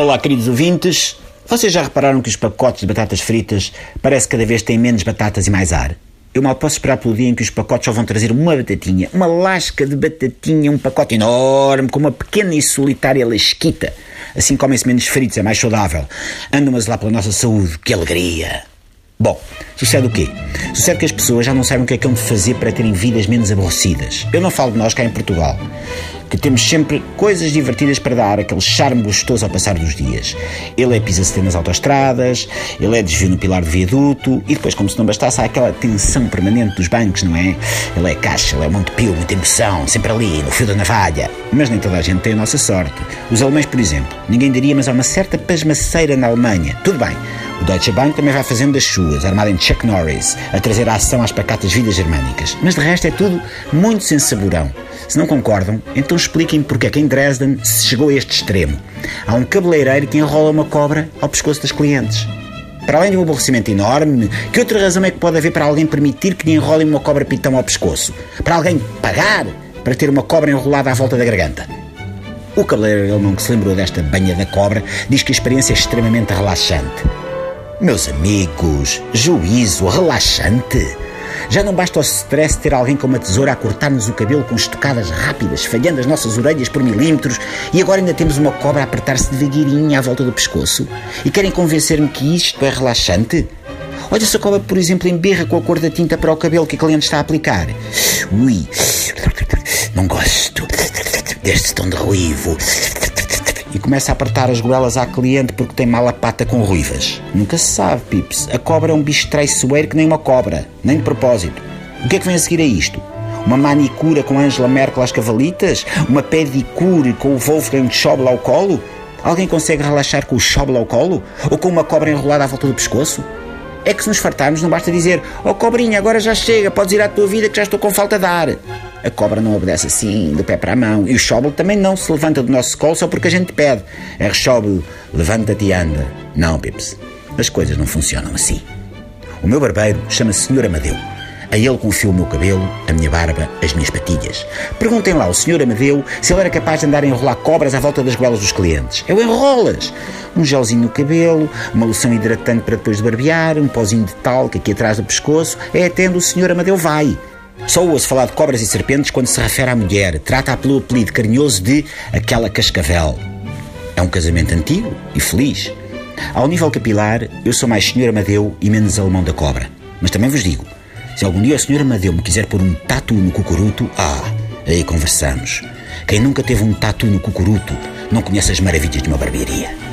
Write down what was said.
Olá, queridos ouvintes. Vocês já repararam que os pacotes de batatas fritas parece cada vez têm menos batatas e mais ar? Eu mal posso esperar pelo dia em que os pacotes só vão trazer uma batatinha, uma lasca de batatinha, um pacote enorme com uma pequena e solitária lasquita. Assim comem-se menos fritos, é mais saudável. Andam mas lá pela nossa saúde, que alegria! Bom, sucede o quê? Sucede que as pessoas já não sabem o que é que hão de fazer para terem vidas menos aborrecidas. Eu não falo de nós cá em Portugal que temos sempre coisas divertidas para dar aquele charme gostoso ao passar dos dias. Ele é pisa-se nas autoestradas, ele é desvio no pilar do viaduto e depois, como se não bastasse, há aquela tensão permanente dos bancos, não é? Ele é caixa, ele é Montepio, muita emoção, sempre ali, no fio da navalha. Mas nem toda a gente tem a nossa sorte. Os alemães, por exemplo, ninguém diria, mas há uma certa pasmaceira na Alemanha. Tudo bem, o Deutsche Bank também vai fazendo das suas, armado em Chuck Norris, a trazer a ação às pacatas vidas germânicas. Mas de resto é tudo muito sem saborão. Se não concordam, então expliquem porque é que em Dresden se chegou a este extremo. Há um cabeleireiro que enrola uma cobra ao pescoço das clientes. Para além de um aborrecimento enorme, que outra razão é que pode haver para alguém permitir que lhe enrolem uma cobra pitão ao pescoço? Para alguém pagar para ter uma cobra enrolada à volta da garganta? O cabeleireiro alemão que se lembrou desta banha da cobra diz que a experiência é extremamente relaxante. Meus amigos, juízo relaxante. Já não basta o stress ter alguém com uma tesoura a cortar-nos o cabelo com estocadas rápidas, falhando as nossas orelhas por milímetros, e agora ainda temos uma cobra a apertar-se devagarinho à volta do pescoço? E querem convencer-me que isto é relaxante? Olha se a cobra, por exemplo, emberra com a cor da tinta para o cabelo que a cliente está a aplicar. Ui, não gosto deste tom de ruivo e começa a apertar as goelas à cliente porque tem mala pata com ruivas. Nunca se sabe, Pips. A cobra é um bicho traiçoeiro que nem uma cobra, nem de propósito. O que é que vem a seguir a isto? Uma manicura com Angela Merkel às cavalitas? Uma pedicure com o Wolfgang Schäuble ao colo? Alguém consegue relaxar com o Schäuble ao colo? Ou com uma cobra enrolada à volta do pescoço? É que se nos fartarmos não basta dizer Oh cobrinha, agora já chega, podes ir à tua vida que já estou com falta de ar. A cobra não obedece assim, do pé para a mão. E o Schauble também não se levanta do nosso colo só porque a gente pede. É Schauble, levanta-te e anda. Não, Pips. As coisas não funcionam assim. O meu barbeiro chama-se Senhor Amadeu. A ele confio o meu cabelo, a minha barba, as minhas patilhas. Perguntem lá ao Senhor Amadeu se ele era capaz de andar a enrolar cobras à volta das goelas dos clientes. Eu enrolas! Um gelzinho no cabelo, uma loção hidratante para depois de barbear, um pozinho de talco aqui atrás do pescoço. É até onde o Senhor Amadeu vai. Só ouço falar de cobras e serpentes quando se refere à mulher. Trata-a pelo apelido carinhoso de aquela cascavel. É um casamento antigo e feliz. Ao nível capilar, eu sou mais Senhor Amadeu e menos alemão da cobra. Mas também vos digo, se algum dia o Senhor Amadeu me quiser pôr um tatu no cucuruto, ah, aí conversamos. Quem nunca teve um tatu no cucuruto não conhece as maravilhas de uma barbearia.